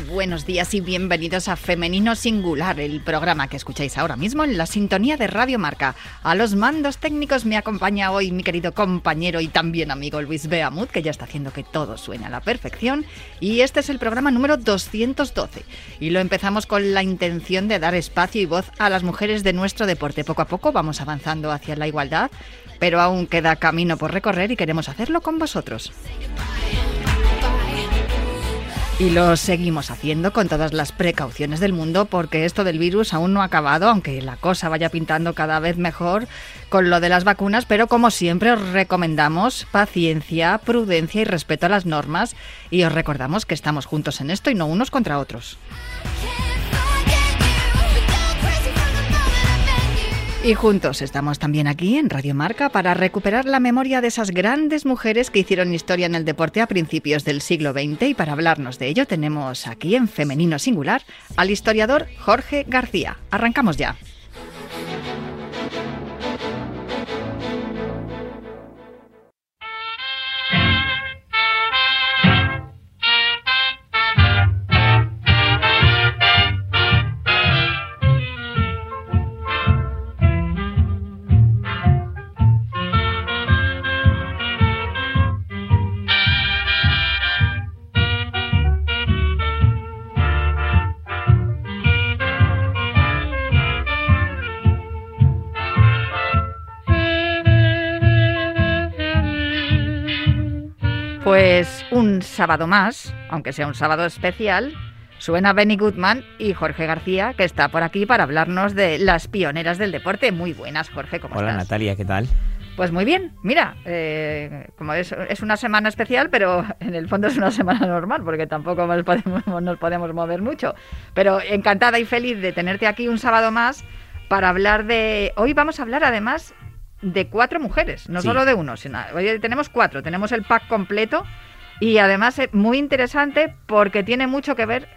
Buenos días y bienvenidos a Femenino Singular, el programa que escucháis ahora mismo en la sintonía de Radio Marca. A los mandos técnicos me acompaña hoy mi querido compañero y también amigo Luis Beamut, que ya está haciendo que todo suene a la perfección. Y este es el programa número 212. Y lo empezamos con la intención de dar espacio y voz a las mujeres de nuestro deporte. Poco a poco vamos avanzando hacia la igualdad, pero aún queda camino por recorrer y queremos hacerlo con vosotros. Y lo seguimos haciendo con todas las precauciones del mundo porque esto del virus aún no ha acabado, aunque la cosa vaya pintando cada vez mejor con lo de las vacunas, pero como siempre os recomendamos paciencia, prudencia y respeto a las normas y os recordamos que estamos juntos en esto y no unos contra otros. Y juntos estamos también aquí en Radio Marca para recuperar la memoria de esas grandes mujeres que hicieron historia en el deporte a principios del siglo XX y para hablarnos de ello tenemos aquí en Femenino Singular al historiador Jorge García. Arrancamos ya. Sábado más, aunque sea un sábado especial, suena Benny Goodman y Jorge García, que está por aquí para hablarnos de las pioneras del deporte. Muy buenas, Jorge, ¿cómo Hola, estás? Natalia, ¿qué tal? Pues muy bien, mira, eh, como es, es, una semana especial, pero en el fondo es una semana normal, porque tampoco nos podemos, nos podemos mover mucho. Pero encantada y feliz de tenerte aquí un sábado más para hablar de... Hoy vamos a hablar además de cuatro mujeres, no sí. solo de uno, sino hoy tenemos cuatro, tenemos el pack completo y además es muy interesante porque tiene mucho que ver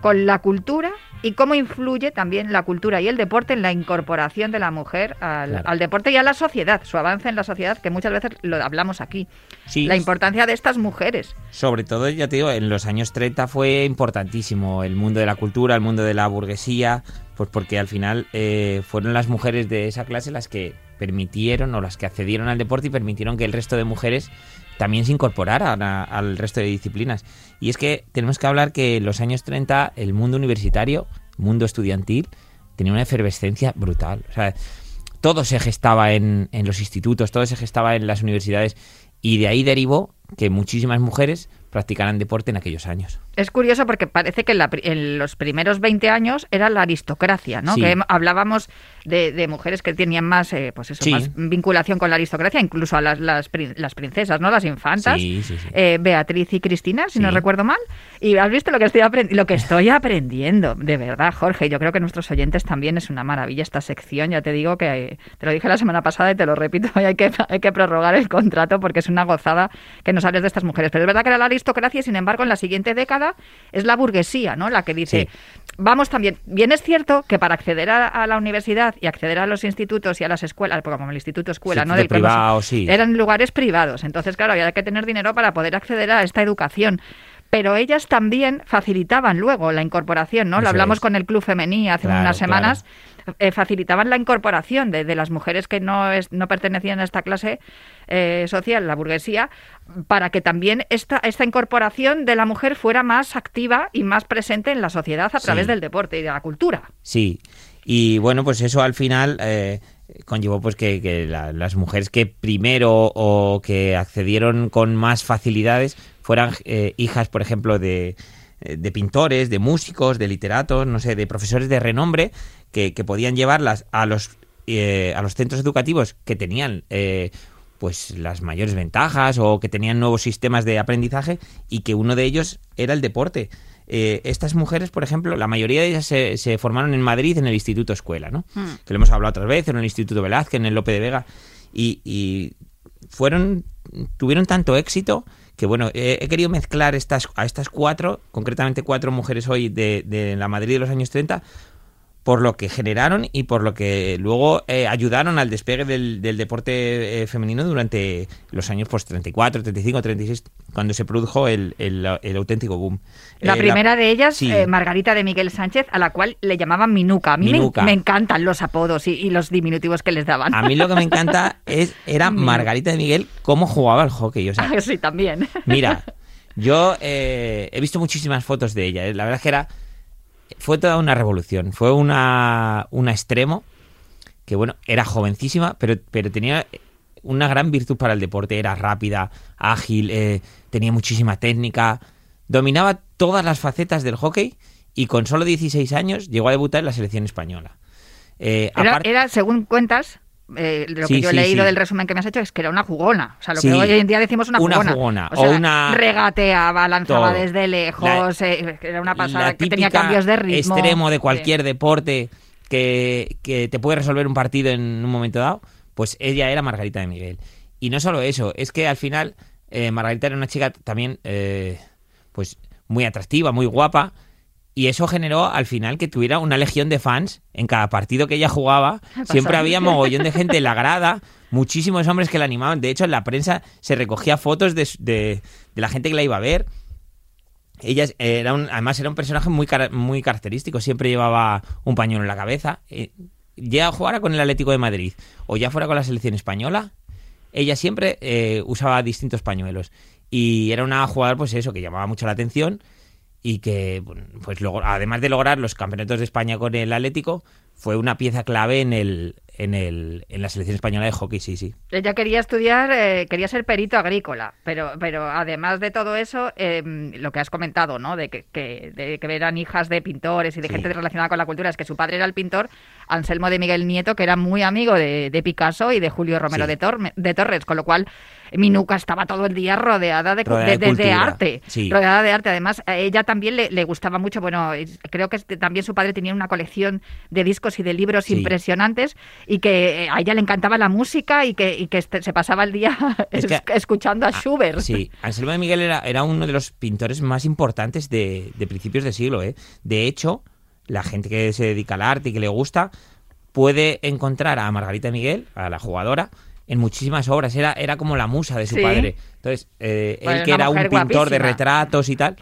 con la cultura y cómo influye también la cultura y el deporte en la incorporación de la mujer al, claro. al deporte y a la sociedad, su avance en la sociedad, que muchas veces lo hablamos aquí. Sí. La importancia de estas mujeres. Sobre todo, ya te digo, en los años 30 fue importantísimo el mundo de la cultura, el mundo de la burguesía, pues porque al final eh, fueron las mujeres de esa clase las que permitieron o las que accedieron al deporte y permitieron que el resto de mujeres también se incorporaran al resto de disciplinas. Y es que tenemos que hablar que en los años 30 el mundo universitario, mundo estudiantil, tenía una efervescencia brutal. O sea, todo se gestaba en, en los institutos, todo se gestaba en las universidades y de ahí derivó que muchísimas mujeres practicaran deporte en aquellos años. Es curioso porque parece que en, la, en los primeros 20 años era la aristocracia, ¿no? Sí. Que hablábamos de, de, mujeres que tenían más, eh, pues eso, sí. más vinculación con la aristocracia, incluso a las, las, las princesas, ¿no? Las infantas, sí, eh, Beatriz y Cristina, si no recuerdo mal. Y has visto lo que estoy lo que estoy aprendiendo, de verdad, Jorge. Yo creo que nuestros oyentes también es una maravilla esta sección. Ya te digo que te lo dije la semana pasada y te lo repito, hoy hay que, hay que prorrogar el contrato porque es una gozada que nos hables de estas mujeres. Pero es verdad que era la aristocracia y sin embargo en la siguiente década es la burguesía, ¿no? La que dice, sí. vamos también, bien es cierto que para acceder a, a, la universidad y acceder a los institutos y a las escuelas, como el instituto escuela, sí, ¿no? De Del privado, sí. Eran lugares privados, entonces claro, había que tener dinero para poder acceder a esta educación pero ellas también facilitaban luego la incorporación, ¿no? Eso Lo hablamos es. con el Club Femení hace claro, unas semanas. Claro. Eh, facilitaban la incorporación de, de, las mujeres que no, es, no pertenecían a esta clase eh, social, la burguesía, para que también esta, esta incorporación de la mujer fuera más activa y más presente en la sociedad a través sí. del deporte y de la cultura. Sí, y bueno, pues eso al final eh, conllevó pues que, que la, las mujeres que primero o que accedieron con más facilidades fueran eh, hijas, por ejemplo, de, eh, de, pintores, de músicos, de literatos, no sé, de profesores de renombre que, que podían llevarlas a los, eh, a los centros educativos que tenían eh, pues las mayores ventajas o que tenían nuevos sistemas de aprendizaje y que uno de ellos era el deporte. Eh, estas mujeres, por ejemplo, la mayoría de ellas se, se, formaron en Madrid en el Instituto Escuela, ¿no? Mm. Que lo hemos hablado otras veces, en el Instituto Velázquez, en el Lope de Vega. Y, y fueron tuvieron tanto éxito que bueno, he, querido mezclar estas, a estas cuatro, concretamente cuatro mujeres hoy de, de la Madrid de los años 30, por lo que generaron y por lo que luego eh, ayudaron al despegue del, del deporte eh, femenino durante los años pues 34, 35, 36, cuando se produjo el, el- el auténtico boom. La Eh, primera de ellas, sí. Margarita de Miguel Sánchez, a la cual le llamaban Minuca. A mí me- Minuca. Me, encantan los apodos y, y los diminutivos que les daban. A mí lo que me encanta es era. Margarita de Miguel cómo jugaba al hockey. O sea, Ah, sí, también. Mira, yo he visto muchísimas fotos de ella. La verdad es que era. Fue toda una revolución. Fue una, una extremo que, bueno, era jovencísima, pero, pero tenía una gran virtud para el deporte. Era rápida, ágil, eh, tenía muchísima técnica. Dominaba todas las facetas del hockey y con solo 16 años llegó a debutar en la selección española. Eh, Era, aparte- era, según cuentas, eh, lo Sí, que yo he sí, leído sí. del resumen que me has hecho es que era una jugona. O sea, lo que hoy en día decimos una Una jugona. jugona, O, sea, o una- Regateaba, lanzaba Todo. desde lejos, eh, era una pasada, que tenía cambios de ritmo. extremo de cualquier deporte que, que te puede resolver un partido en un momento dado, pues ella era Margarita de Miguel. Y no solo eso, es que al final eh, Margarita era una chica también pues muy atractiva, muy guapa. Y eso generó al final que tuviera una legión de fans en cada partido que ella jugaba. Siempre había mogollón de gente en la grada, muchísimos hombres que la animaban. De hecho, en la prensa se recogía fotos de, de- de la gente que la iba a ver. Ella era un, además era un personaje muy, muy característico, siempre llevaba un pañuelo en la cabeza. Eh, ya jugara con el Atlético de Madrid o ya fuera con la selección española, ella siempre eh, usaba distintos pañuelos. Y era una jugadora, pues eso, que llamaba mucho la atención y que, pues luego, además de lograr los campeonatos de España con el Atlético, fue una pieza clave en el, en el, en la selección española de hockey, sí, sí. Ella quería estudiar, eh, quería ser perito agrícola, pero, pero además de todo eso, eh, lo que has comentado, ¿no? De que, que- de que eran hijas de pintores y de Sí. gente relacionada con la cultura, es que su padre era el pintor Anselmo de Miguel Nieto, que era muy amigo de, de Picasso y de Julio Romero Sí. de, Torres, con lo cual mi nuca estaba todo el día rodeada de, Rodeada de- arte, sí. rodeada de arte. Además, a ella también le, le gustaba mucho, bueno, creo que también su padre tenía una colección de discos y de libros Sí. impresionantes y que eh, a ella le encantaba la música y que, y que este- se pasaba el día Es que- es- escuchando a Schubert. Sí, Anselmo de Miguel era, era uno de los pintores más importantes de, de principios de siglo. ¿eh? De hecho, la gente que se dedica al arte y que le gusta puede encontrar a Margarita de Miguel, a la jugadora, en muchísimas obras. Era, era como la musa de su Sí. padre. Entonces, eh, Pues él que era un pintor de guapísima. retratos y tal,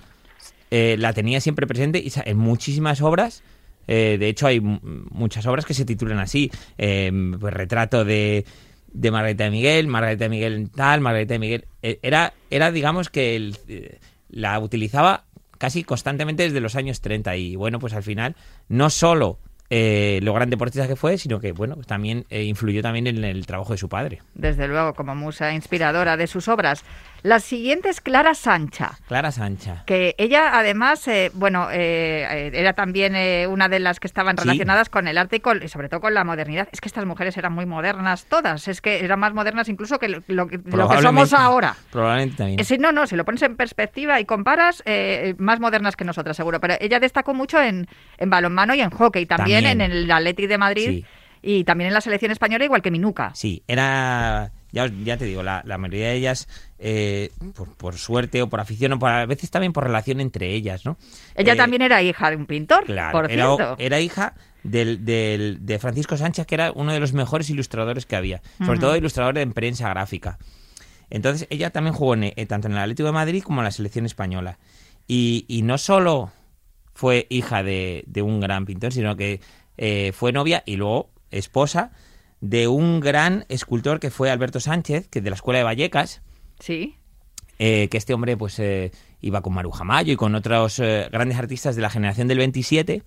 eh, la tenía siempre presente y en muchísimas obras. Eh, de hecho, hay muchas obras que se titulan así: eh, pues, retrato de, de Margarita de Miguel, Margarita de Miguel tal, Margarita de Miguel. Eh, era, era, digamos, que el- eh, la utilizaba casi constantemente desde los años 30. Y bueno, pues al final, no solo eh, lo gran deportista que fue, sino que bueno, pues también influyó también en el trabajo de su padre. Desde luego, como musa inspiradora de sus obras. La siguiente es Clara Sancha. Clara Sancha. que ella además, eh, bueno, eh, eh, era también eh, una de las que estaban Sí. relacionadas con el arte y, con- y sobre todo con la modernidad. Es que estas mujeres eran muy modernas todas, es que eran más modernas incluso que lo, lo que lo que somos ahora. Probablemente también. Eh, Sí, no, no, si lo pones en perspectiva y comparas, eh, más modernas que nosotras, seguro. Pero ella destacó mucho en, en balonmano y en hockey, también, También. en el Athletic de Madrid Sí. Y también en la selección española, igual que Minuca. Sí, era. Ya, ya te digo, la, la mayoría de ellas, eh, por, por suerte o por afición o por, a veces también por relación entre ellas, ¿no? Ella Eh, también era hija de un pintor, Claro, por era, cierto. era hija del, del- de Francisco Sánchez, que era uno de los mejores ilustradores que había, sobre todo ilustrador en prensa gráfica. Entonces, ella también jugó en- eh, tanto en el Atlético de Madrid como en la selección española. Y, y no solo fue hija de, de un gran pintor, sino que eh, fue novia y luego esposa de un gran escultor que fue Alberto Sánchez, que de la Escuela de Vallecas, Sí. eh, que este hombre pues eh, iba con Maruja Mayo y con otros eh, grandes artistas de la generación del 27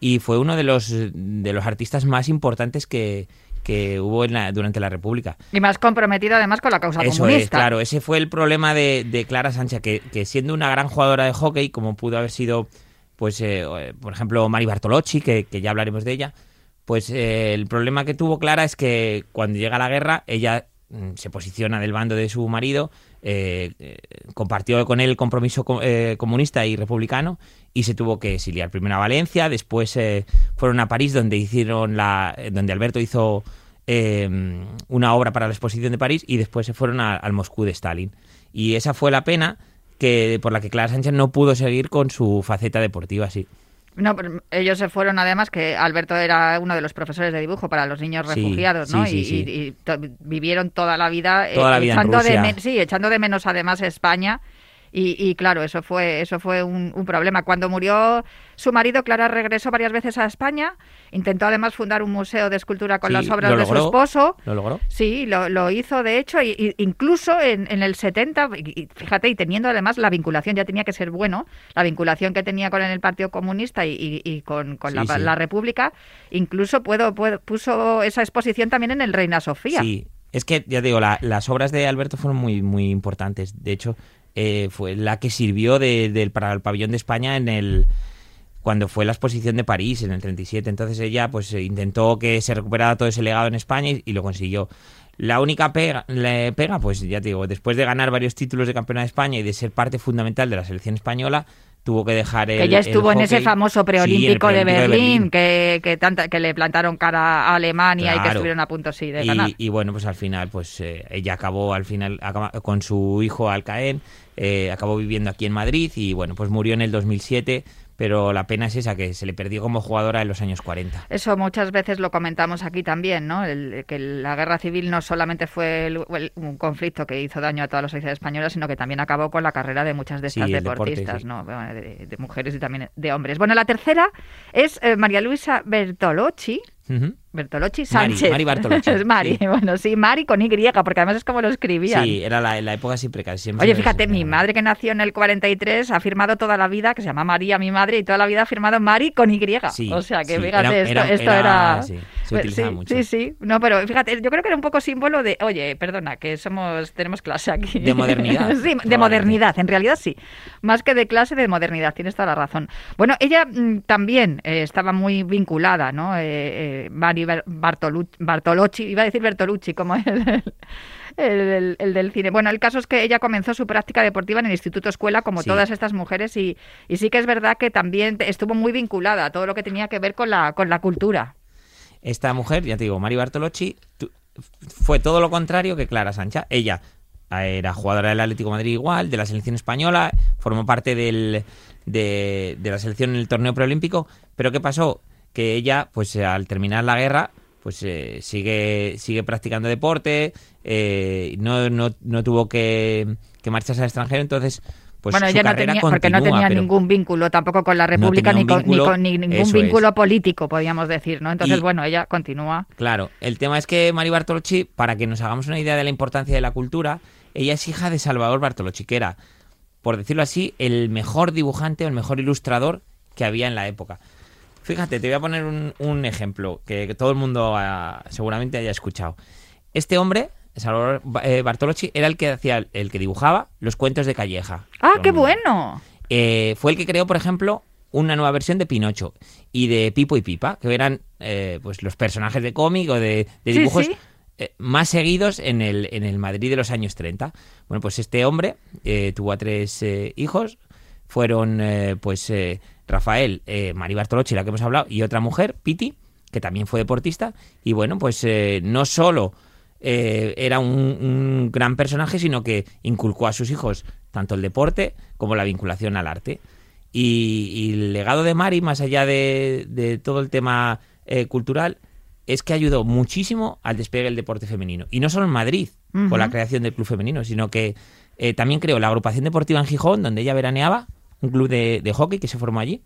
y fue uno de los de los artistas más importantes que, que hubo en la- durante la República. Y más comprometido además con la causa Eso comunista. es, claro, ese fue el problema de, de Clara Sánchez, que, que siendo una gran jugadora de hockey, como pudo haber sido, pues, eh, por ejemplo, Mari Bartolocci, que, que ya hablaremos de ella, pues eh, el problema que tuvo Clara es que cuando llega la guerra, ella mm, se posiciona del bando de su marido, eh, eh, compartió con él el compromiso co- eh, comunista y republicano y se tuvo que exiliar primero a Valencia, después eh, fueron a París donde hicieron la, eh, donde Alberto hizo eh, una obra para la exposición de París y después se fueron a- al Moscú de Stalin. Y esa fue la pena que por la que Clara Sánchez no pudo seguir con su faceta deportiva, sí. No, pero ellos se fueron además que Alberto era uno de los profesores de dibujo para los niños Sí, refugiados, ¿no? sí, y, sí, y- y vivieron toda la vida, eh, Toda la vida en echando de Rusia. men- sí, echando de menos además España. Y, y claro, eso fue eso fue un, un problema. Cuando murió su marido, Clara regresó varias veces a España. Intentó además fundar un museo de escultura con Sí, las obras lo de su esposo. ¿Lo logró? Sí, lo, lo hizo de hecho, y, y incluso en, en el 70, y- fíjate, y teniendo además la vinculación, ya tenía que ser bueno, la vinculación que tenía con el Partido Comunista y, y- y con, con Sí, la, sí. la República, incluso puedo, puedo- puso esa exposición también en el Reina Sofía. Sí, es que ya digo, la- las obras de Alberto fueron muy, muy importantes. De hecho, eh, fue la que sirvió de, del- para el pabellón de España en el cuando fue la exposición de París en el 37. Entonces ella pues eh, intentó que se recuperara todo ese legado en España y, y lo consiguió. La única pega, le pega, pues ya te digo, después de ganar varios títulos de campeona de España y de ser parte fundamental de la selección española, tuvo que dejar el que ya estuvo en ese famoso Sí, preolímpico el de, preolímpico Berlín, Que, que, tanta, que le plantaron cara a Alemania y que Claro. estuvieron a punto sí de ganar. Y, y bueno, pues al final, pues eh, ella acabó al final acaba- con su hijo Alcaén, eh, acabó viviendo aquí en Madrid y bueno, pues murió en el 2007, pero la pena es esa, que se le perdió como jugadora en los años 40. Eso muchas veces lo comentamos aquí también, ¿no? El- que la guerra civil no solamente fue el- el- un conflicto que hizo daño a toda la sociedad española, sino que también acabó con la carrera de muchas de Sí, estas deporte, deportistas, sí. ¿no? Bueno, de, de mujeres y también de hombres. Bueno, la tercera es eh, María Luisa Bertolocci. Bertolocci Mari, Sánchez. Mari Bartolocci, es Mari, sí. bueno, sí, Mari con Y, porque además es como lo escribían. Sí, era la, la época siempre casi siempre. Oye, fíjate, mi madre que nació en el 43 ha firmado toda la vida, que se llama María, mi madre, y toda la vida ha firmado Mari con Y. Sí, o sea, que sí, fíjate, era- esto era- esto era- era... sí, se Pues utilizaba mucho. Sí, sí. No, pero fíjate, yo creo que era un poco símbolo de, oye, perdona, que somos tenemos clase aquí. De modernidad, sí, de modernidad, en realidad sí. Más que de clase, de modernidad, tienes toda la razón. Bueno, ella mm, también eh, estaba muy vinculada, ¿no? Eh, eh, Mari Ber- Bartolu- Bartolocci, iba a decir Bertolucci, como el, el, el- el del cine. Bueno, el caso es que ella comenzó su práctica deportiva en el Instituto Escuela, como Sí. todas estas mujeres, y, y sí que es verdad que también estuvo muy vinculada a todo lo que tenía que ver con la, con la cultura. Esta mujer, ya te digo, Mari Bartolocci, tu- fue todo lo contrario que Clara Sancha. Ella eh, era jugadora del Atlético de Madrid igual, de la selección española, formó parte del, de, de la selección en el torneo preolímpico, pero ¿qué pasó? Que ella, pues eh, al terminar la guerra, pues eh, sigue, sigue practicando deporte, eh, no, no, no tuvo que, que marcharse al extranjero, entonces pues bueno, ella no tenía, porque no tenía ningún vínculo tampoco con la República ni, con, ni vínculo, con ni ningún es. vínculo político, podríamos decir, ¿no? Entonces, Y- bueno, ella continúa. Claro, el tema es que Mari Bartolocci, para que nos hagamos una idea de la importancia de la cultura, ella es hija de Salvador Bartolocci, que era, por decirlo así, el mejor dibujante o el mejor ilustrador que había en la época. Fíjate, te voy a poner un, un ejemplo que, todo el mundo ah, seguramente haya escuchado. Este hombre, Salvador eh, Bartolocci, era el que hacía, el que dibujaba los cuentos de Calleja. ¡Ah, qué bueno! Eh, fue el que creó, por ejemplo, una nueva versión de Pinocho y de Pipo y Pipa, que eran eh, pues los personajes de cómic o de, de Sí, dibujos sí. eh, más seguidos en el, en el Madrid de los años 30. Bueno, pues este hombre eh, tuvo a tres eh, hijos, fueron eh, pues eh, Rafael, eh, Mari Bartolocci, la que hemos hablado, y otra mujer, Piti, que también fue deportista, y bueno, pues eh, no solo era un, un gran personaje, sino que inculcó a sus hijos tanto el deporte como la vinculación al arte. Y, y el legado de Mari, más allá de, de todo el tema cultural, es que ayudó muchísimo al despegue del deporte femenino. Y no solo en Madrid, con la creación del club femenino, sino que eh, también creó la agrupación deportiva en Gijón, donde ella veraneaba, un club de, hockey que se formó allí.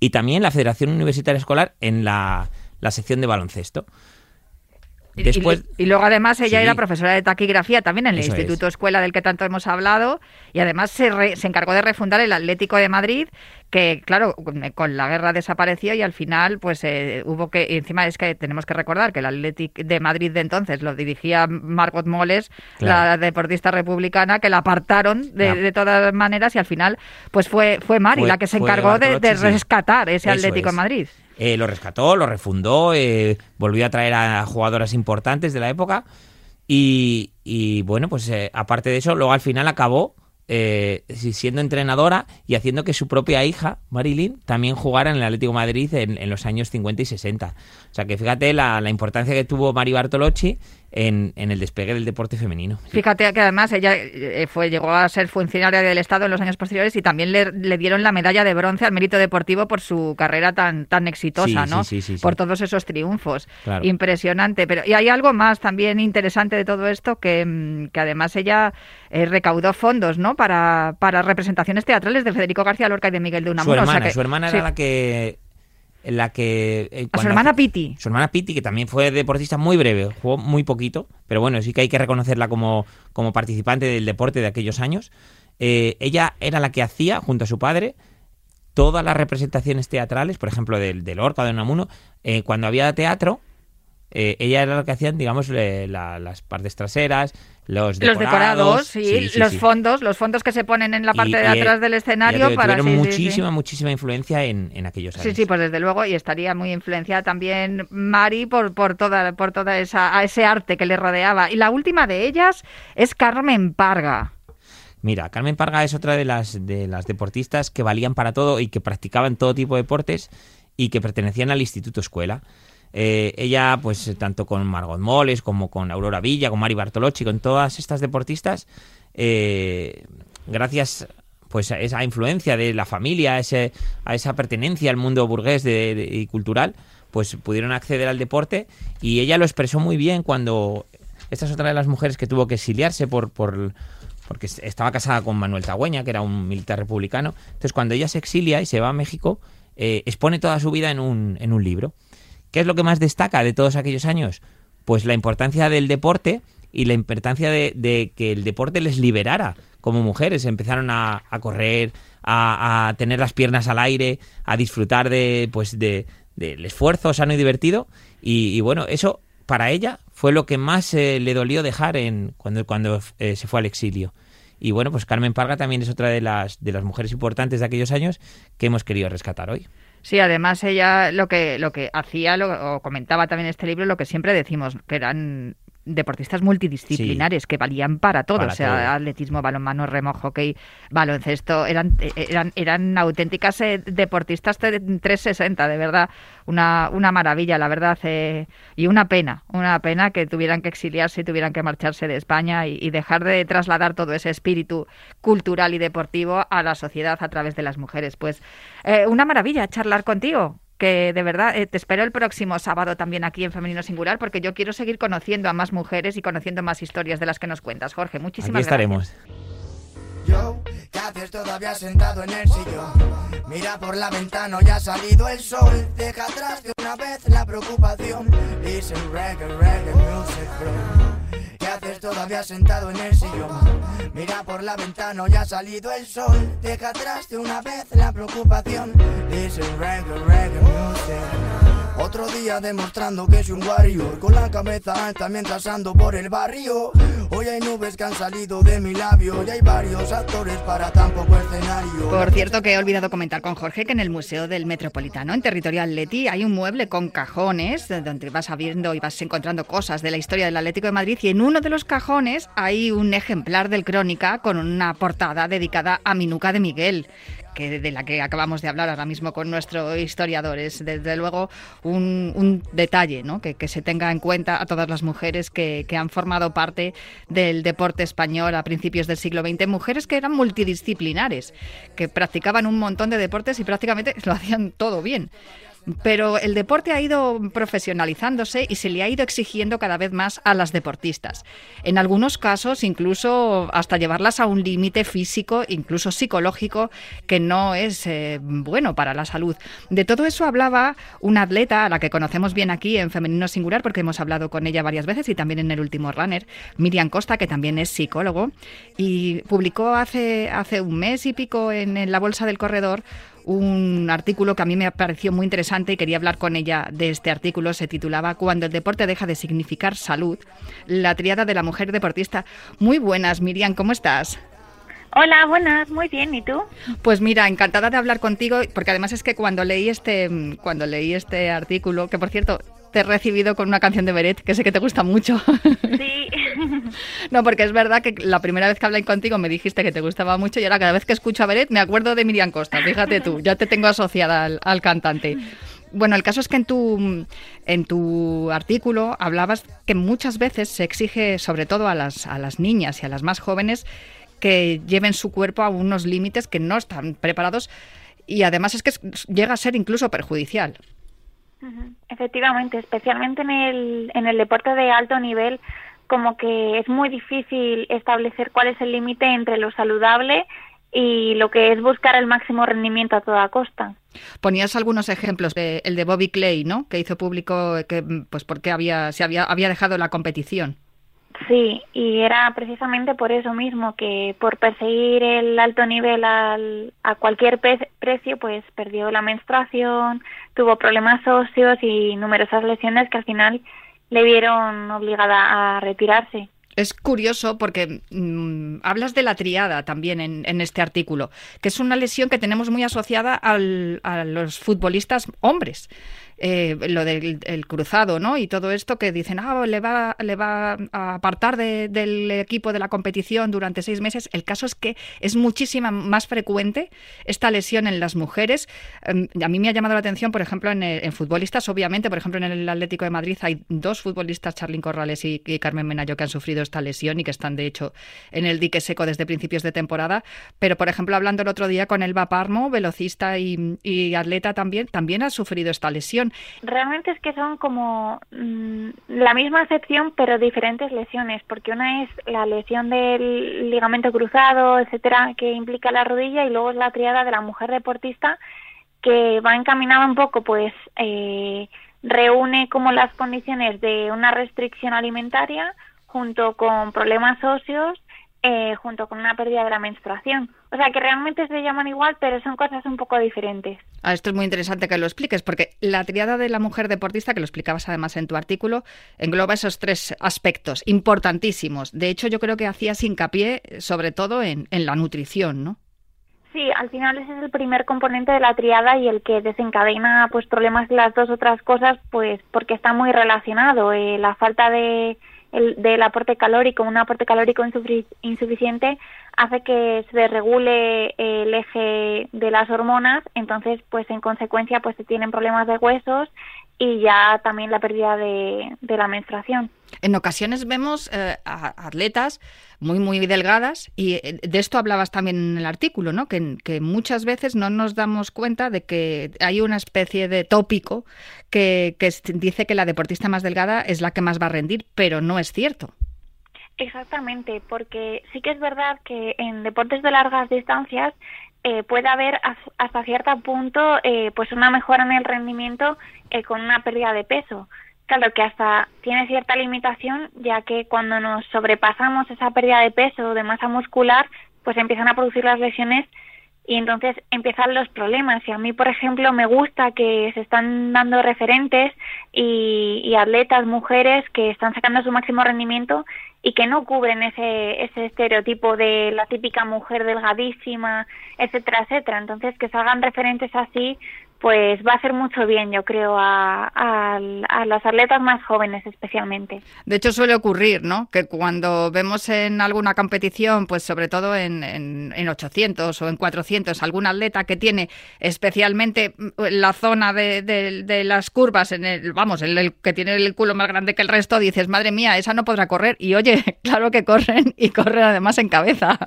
Y también la Federación Universitaria Escolar en la, la sección de baloncesto. Y- Después, y, y luego además ella Sí. era profesora de taquigrafía también en el Eso es. Instituto Escuela del que tanto hemos hablado y además se, re- se encargó de refundar el Atlético de Madrid que claro con, la guerra desapareció y al final pues eh, hubo que encima es que tenemos que recordar que el Atlético de Madrid de entonces lo dirigía Margot Moles Claro. la deportista republicana que la apartaron de, de todas maneras y al final pues fue fue Mari Fue- la que se encargó de, rescatar ese Eso Atlético es. de Madrid eh, lo rescató, lo refundó, eh, volvió a traer a jugadoras importantes de la época y, y, bueno, pues eh, aparte de eso, luego al final acabó eh, siendo entrenadora y haciendo que su propia hija, Marilyn, también jugara en el Atlético Madrid en, los años 50 y 60. O sea que fíjate la, la importancia que tuvo Mari Bartolocci en, el despegue del deporte femenino. Fíjate que además ella eh, fue llegó a ser funcionaria del Estado en los años posteriores y también le, dieron la medalla de bronce al mérito deportivo por su carrera tan, tan exitosa, ¿no? por todos esos triunfos. Impresionante. Pero, y hay algo más también interesante de todo esto, que, mm, además ella eh, recaudó fondos ¿no? para, para representaciones teatrales de Federico García Lorca y de Miguel de Unamuno. Su hermana, su hermana era la que en la que... Eh, a su hermana Piti. Su hermana Piti, que también fue deportista muy breve, jugó muy poquito, pero bueno, sí que hay que reconocerla como, como participante del deporte de aquellos años. Eh, ella era la que hacía, junto a su padre, todas las representaciones teatrales, por ejemplo, del, del Orca, de Unamuno, eh, cuando había teatro, eh, ella era la que hacían, digamos, las partes traseras, los decorados, los fondos, los fondos que se ponen en la parte de atrás del escenario para tuvieron muchísima, muchísima influencia en, en, aquellos años. Sí, sí, pues desde luego y estaría muy influenciada también Mari por por toda por toda esa ese arte que le rodeaba. Y la última de ellas es Carmen Parga. Mira, Carmen Parga es otra de las de las deportistas que valían para todo y que practicaban todo tipo de deportes y que pertenecían al Instituto Escuela. Eh, ella, pues tanto con Margot Moles como con Aurora Villa, con Mari Bartolocci, con todas estas deportistas, eh, gracias pues a esa influencia de la familia, a, ese, a esa pertenencia al mundo burgués y cultural, pues pudieron acceder al deporte y ella lo expresó muy bien cuando esta es otra de las mujeres que tuvo que exiliarse por, por porque estaba casada con Manuel Tagüeña, que era un militar republicano. Entonces, cuando ella se exilia y se va a México, eh, expone toda su vida en un, en un libro. ¿Qué es lo que más destaca de todos aquellos años? Pues la importancia del deporte y la importancia de, que el deporte les liberara como mujeres. Empezaron a, correr, a, tener las piernas al aire, a disfrutar de, pues de, del esfuerzo sano y divertido. Y, bueno, eso para ella fue lo que más eh, le dolió dejar en, cuando, cuando eh, se fue al exilio. Y bueno, pues Carmen Parga también es otra de las, de las mujeres importantes de aquellos años que hemos querido rescatar hoy. Sí, además ella lo que, lo que hacía, lo, o comentaba también este libro, lo que siempre decimos, que eran deportistas multidisciplinares que valían para todo, o sea, atletismo, balonmano, remo, hockey, baloncesto, eran eh, eran eran auténticas eh, deportistas 360, de verdad, una, una maravilla, la verdad, eh, y una pena, una pena que tuvieran que exiliarse y tuvieran que marcharse de España y, dejar de trasladar todo ese espíritu cultural y deportivo a la sociedad a través de las mujeres. Pues una maravilla charlar contigo, que de verdad eh, te espero el próximo sábado también aquí en Femenino Singular porque yo quiero seguir conociendo a más mujeres y conociendo más historias de las que nos cuentas. Jorge, muchísimas aquí estaremos. Yo, ¿qué haces todavía sentado en el sillón? Mira por la ventana, ya ha salido el sol. Deja atrás de una vez la preocupación. Listen reggae, reggae music, bro. ¿Qué haces todavía sentado en el sillón? Mira por la ventana, ya ha salido el sol. Deja atrás de una vez la preocupación. Listen reggae, reggae. Otro día demostrando que soy un warrior Con la cabeza alta mientras ando por el barrio. Hoy hay nubes que han salido de mi labio. Y hay varios actores para tan poco escenario. Por cierto que he olvidado comentar con Jorge Que en el Museo del Metropolitano, en Territorial Leti Hay un mueble con cajones Donde vas viendo y vas encontrando cosas de la historia del Atlético de Madrid. Y en uno de los cajones hay un ejemplar del Crónica Con una portada dedicada a Minuca de Miguel que de la que acabamos de hablar ahora mismo con nuestro historiador. Es desde luego un, detalle ¿no? que, se tenga en cuenta a todas las mujeres que, que, han formado parte del deporte español a principios del siglo XX, mujeres que eran multidisciplinares, que practicaban un montón de deportes y prácticamente lo hacían todo bien. Pero el deporte ha ido profesionalizándose y se le ha ido exigiendo cada vez más a las deportistas. En algunos casos, incluso hasta llevarlas a un límite físico, incluso psicológico, que no es eh, bueno para la salud. De todo eso hablaba una atleta a la que conocemos bien aquí en Femenino Singular, porque hemos hablado con ella varias veces y también en el último runner, Miriam Costa, que también es psicólogo, y publicó hace, hace un mes y pico en la Bolsa del Corredor un artículo que a mí me pareció muy interesante y quería hablar con ella de este artículo. Se titulaba Cuando el deporte deja de significar salud, la triada de la mujer deportista. Muy buenas, Miriam, ¿cómo estás? Hola, buenas, muy bien, ¿y tú? Pues mira, encantada de hablar contigo, porque además es que cuando leí este, cuando leí este artículo, que por cierto, te he recibido con una canción de Beret, que sé que te gusta mucho. Sí. no, porque es verdad que la primera vez que hablé contigo me dijiste que te gustaba mucho y ahora cada vez que escucho a Beret me acuerdo de Miriam Costa. Fíjate tú, ya te tengo asociada al, al cantante. Bueno, el caso es que en tu, en tu artículo hablabas que muchas veces se exige, sobre todo a las, a las niñas y a las más jóvenes, que lleven su cuerpo a unos límites que no están preparados y además es que llega a ser incluso perjudicial. Efectivamente, especialmente en el, en el deporte de alto nivel, como que es muy difícil establecer cuál es el límite entre lo saludable y lo que es buscar el máximo rendimiento a toda costa. Ponías algunos ejemplos, de, el de Bobby Clay, ¿no? Que hizo público que, pues, porque había, se había, había dejado la competición. Sí, y era precisamente por eso mismo, que por perseguir el alto nivel al, a cualquier precio, pues perdió la menstruación, tuvo problemas óseos y numerosas lesiones que al final le vieron obligada a retirarse. Es curioso porque mm, hablas de la triada también en, en, este artículo, que es una lesión que tenemos muy asociada al, a los futbolistas hombres. Eh, lo del cruzado, ¿no? Y todo esto que dicen, ah, le va, le va a apartar del equipo de la competición durante seis meses. El caso es que es muchísima más frecuente esta lesión en las mujeres. Em, a mí me ha llamado la atención, por ejemplo, en, futbolistas, obviamente, por ejemplo, en el Atlético de Madrid hay dos futbolistas, Charlín Corrales y, Carmen Menayo, que han sufrido esta lesión y que están, de hecho, en el dique seco desde principios de temporada. Pero, por ejemplo, hablando el otro día con Elba Parmo, velocista y atleta también, también ha sufrido esta lesión. Realmente es que son como mm, la misma excepción, pero diferentes lesiones, porque una es la lesión del ligamento cruzado, etcétera, que implica la rodilla, y luego es la triada de la mujer deportista que va encaminada un poco, pues, eh, reúne como las condiciones de una restricción alimentaria junto con problemas óseos eh, junto con una pérdida de la menstruación. O sea que realmente se llaman igual, pero son cosas un poco diferentes. Ah, esto es muy interesante que lo expliques, porque la triada de la mujer deportista, que lo explicabas además en tu artículo, engloba esos tres aspectos importantísimos. De hecho, yo creo que hacías hincapié sobre todo en, la nutrición, ¿no? Sí, al final ese es el primer componente de la triada y el que desencadena pues problemas de las dos otras cosas, pues porque está muy relacionado. Eh, la falta de el, del aporte calórico, un aporte calórico insuficiente hace que se desregule el eje de las hormonas, entonces pues en consecuencia pues se tienen problemas de huesos y ya también la pérdida de, la menstruación. En ocasiones vemos eh, atletas muy, muy delgadas y eh, de esto hablabas también en el artículo, ¿no? Que, que, muchas veces no nos damos cuenta de que hay una especie de tópico que, que dice que la deportista más delgada es la que más va a rendir, pero no es cierto. Exactamente, porque sí que es verdad que en deportes de largas distancias eh, puede haber hasta cierto punto eh, pues una mejora en el rendimiento eh, con una pérdida de peso. Claro que hasta tiene cierta limitación, ya que cuando nos sobrepasamos esa pérdida de peso o de masa muscular, pues empiezan a producir las lesiones y entonces empiezan los problemas. Y a mí, por ejemplo, me gusta que se están dando referentes y, y, atletas, mujeres que están sacando su máximo rendimiento y que no cubren ese, ese estereotipo de la típica mujer delgadísima, etcétera, etcétera. Entonces, que salgan referentes así, pues va a hacer mucho bien, yo creo, a, a, las atletas más jóvenes especialmente. De hecho, suele ocurrir, ¿no? Que cuando vemos en alguna competición, pues sobre todo en, en, 800 o en 400, algún atleta que tiene especialmente la zona de, de, las curvas, en el, vamos, el que tiene el culo más grande que el resto, dices, madre mía, esa no podrá correr. Y oye, claro que corren y corren además en cabeza.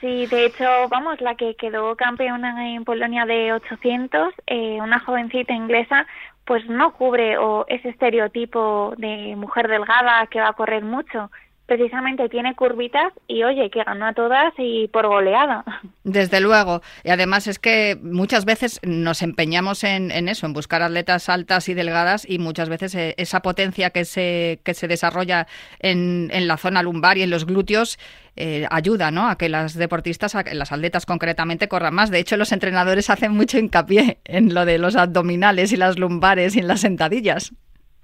Sí, de hecho, vamos, la que quedó campeona en Polonia de 800, eh, una jovencita inglesa, pues no cubre o ese estereotipo de mujer delgada que va a correr mucho precisamente tiene curvitas y oye, que ganó a todas y por goleada. Desde luego. Y además es que muchas veces nos empeñamos en, eso, en buscar atletas altas y delgadas y muchas veces eh, esa potencia que se, que se desarrolla en, en la zona lumbar y en los glúteos eh, ayuda ¿no? a que las deportistas, las atletas concretamente, corran más. De hecho, los entrenadores hacen mucho hincapié en lo de los abdominales y las lumbares y en las sentadillas.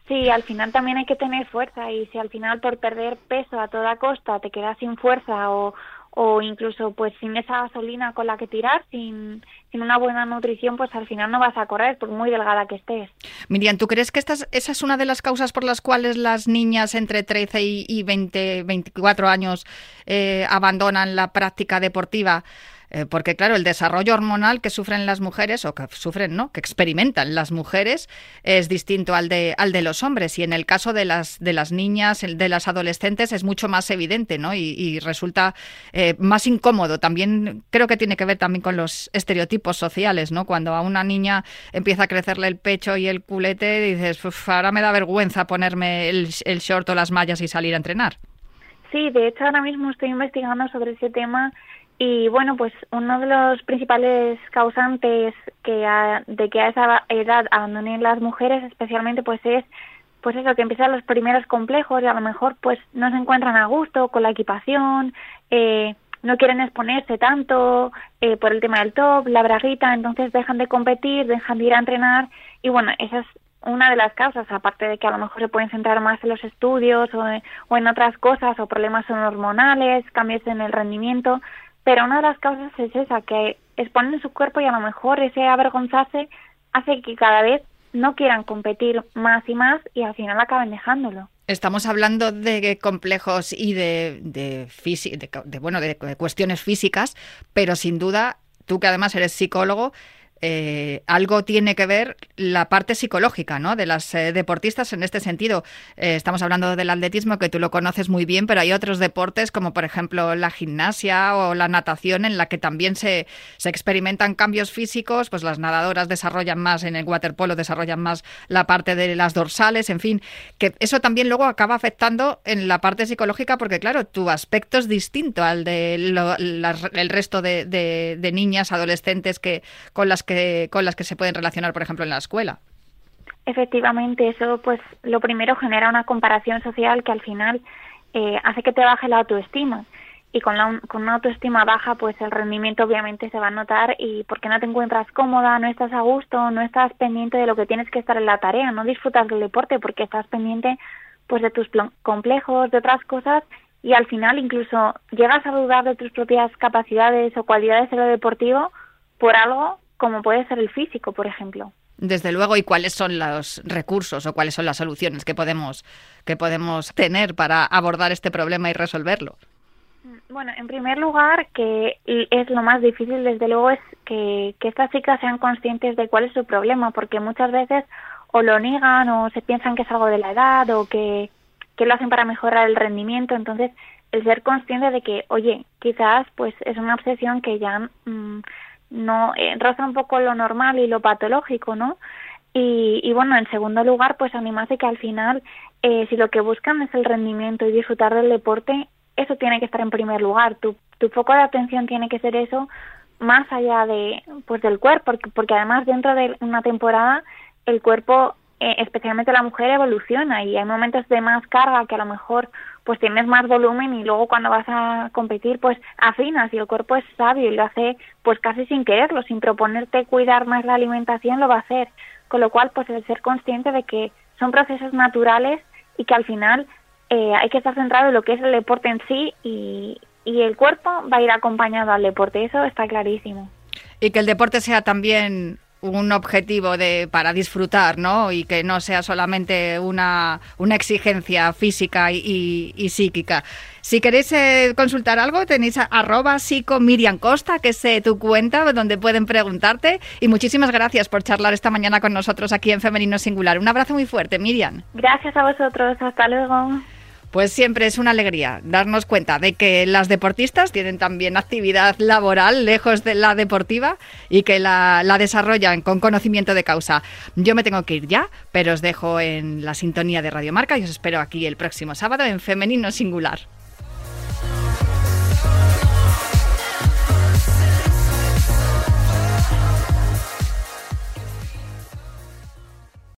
Sí, al final también hay que tener fuerza y si al final por perder peso a toda costa te quedas sin fuerza o, o incluso pues sin esa gasolina con la que tirar, sin, sin una buena nutrición, pues al final no vas a correr por muy delgada que estés. Miriam, ¿tú crees que esta, esa es una de las causas por las cuales las niñas entre 13 y, 20, 24 años eh, abandonan la práctica deportiva? Eh, porque claro, el desarrollo hormonal que sufren las mujeres, o que sufren, ¿no? que experimentan las mujeres, es distinto al de, al de los hombres. Y en el caso de las, de las niñas, de las adolescentes, es mucho más evidente, ¿no? Y, resulta eh, más incómodo. También creo que tiene que ver también con los estereotipos sociales, ¿no? Cuando a una niña empieza a crecerle el pecho y el culete, dices, ahora me da vergüenza ponerme el short o las mallas y salir a entrenar. Sí, de hecho ahora mismo estoy investigando sobre ese tema y bueno, pues uno de los principales causantes que de que a esa edad abandonen las mujeres especialmente pues es pues eso, que empiezan los primeros complejos y a lo mejor pues no se encuentran a gusto con la equipación, eh, no quieren exponerse tanto eh, por el tema del top, la braguita, entonces dejan de competir, dejan de ir a entrenar. Y bueno, esa es una de las causas, aparte de que a lo mejor se pueden centrar más en los estudios o, o en otras cosas o problemas hormonales, cambios en el rendimiento, pero una de las causas es esa, que exponen su cuerpo y a lo mejor ese avergonzarse hace que cada vez no quieran competir más y más y al final acaben dejándolo. Estamos hablando de complejos y de, de, de, bueno, de cuestiones físicas, pero sin duda, tú que además eres psicólogo, eh, algo tiene que ver la parte psicológica ¿no? de las eh, deportistas en este sentido. Eh, estamos hablando del atletismo, que tú lo conoces muy bien, pero hay otros deportes como por ejemplo la gimnasia o la natación en la que también se, se experimentan cambios físicos, pues las nadadoras desarrollan más, en el waterpolo desarrollan más la parte de las dorsales, en fin, que eso también luego acaba afectando en la parte psicológica porque claro, tu aspecto es distinto al del de resto de, de niñas, adolescentes que con las que con las que se pueden relacionar, por ejemplo, en la escuela. Efectivamente, eso pues lo primero genera una comparación social que al final eh, hace que te baje la autoestima y con, la, con una autoestima baja pues el rendimiento obviamente se va a notar y porque no te encuentras cómoda, no estás a gusto, no estás pendiente de lo que tienes que estar en la tarea, no disfrutas del deporte porque estás pendiente pues de tus complejos, de otras cosas y al final incluso llegas a dudar de tus propias capacidades o cualidades en lo deportivo por algo como puede ser el físico, por ejemplo. Desde luego, ¿y cuáles son los recursos o cuáles son las soluciones que podemos, que podemos tener para abordar este problema y resolverlo? Bueno, en primer lugar, que es lo más difícil, desde luego, es que, que estas chicas sean conscientes de cuál es su problema, porque muchas veces o lo niegan o se piensan que es algo de la edad o que, que lo hacen para mejorar el rendimiento. Entonces, el ser consciente de que, oye, quizás pues es una obsesión que ya mm, no eh, roza un poco lo normal y lo patológico, ¿no? Y, y bueno, en segundo lugar, pues animarse que al final, eh, si lo que buscan es el rendimiento y disfrutar del deporte, eso tiene que estar en primer lugar. Tu, tu foco de atención tiene que ser eso, más allá de, pues del cuerpo, porque, porque además dentro de una temporada el cuerpo, eh, especialmente la mujer, evoluciona y hay momentos de más carga que a lo mejor pues tienes más volumen y luego cuando vas a competir pues afinas y el cuerpo es sabio y lo hace pues casi sin quererlo, sin proponerte cuidar más la alimentación lo va a hacer, con lo cual pues el ser consciente de que son procesos naturales y que al final eh, hay que estar centrado en lo que es el deporte en sí y, y el cuerpo va a ir acompañado al deporte, eso está clarísimo. Y que el deporte sea también un objetivo de, para disfrutar, ¿no? Y que no sea solamente una, una exigencia física y, psíquica. Si queréis eh, consultar algo, tenéis arroba psico Miriam Costa, que es eh, tu cuenta donde pueden preguntarte. Y muchísimas gracias por charlar esta mañana con nosotros aquí en Femenino Singular. Un abrazo muy fuerte, Miriam. Gracias a vosotros. Hasta luego. Pues siempre es una alegría darnos cuenta de que las deportistas tienen también actividad laboral lejos de la deportiva y que la, desarrollan con conocimiento de causa. Yo me tengo que ir ya, pero os dejo en la sintonía de Radio Marca y os espero aquí el próximo sábado en Femenino Singular.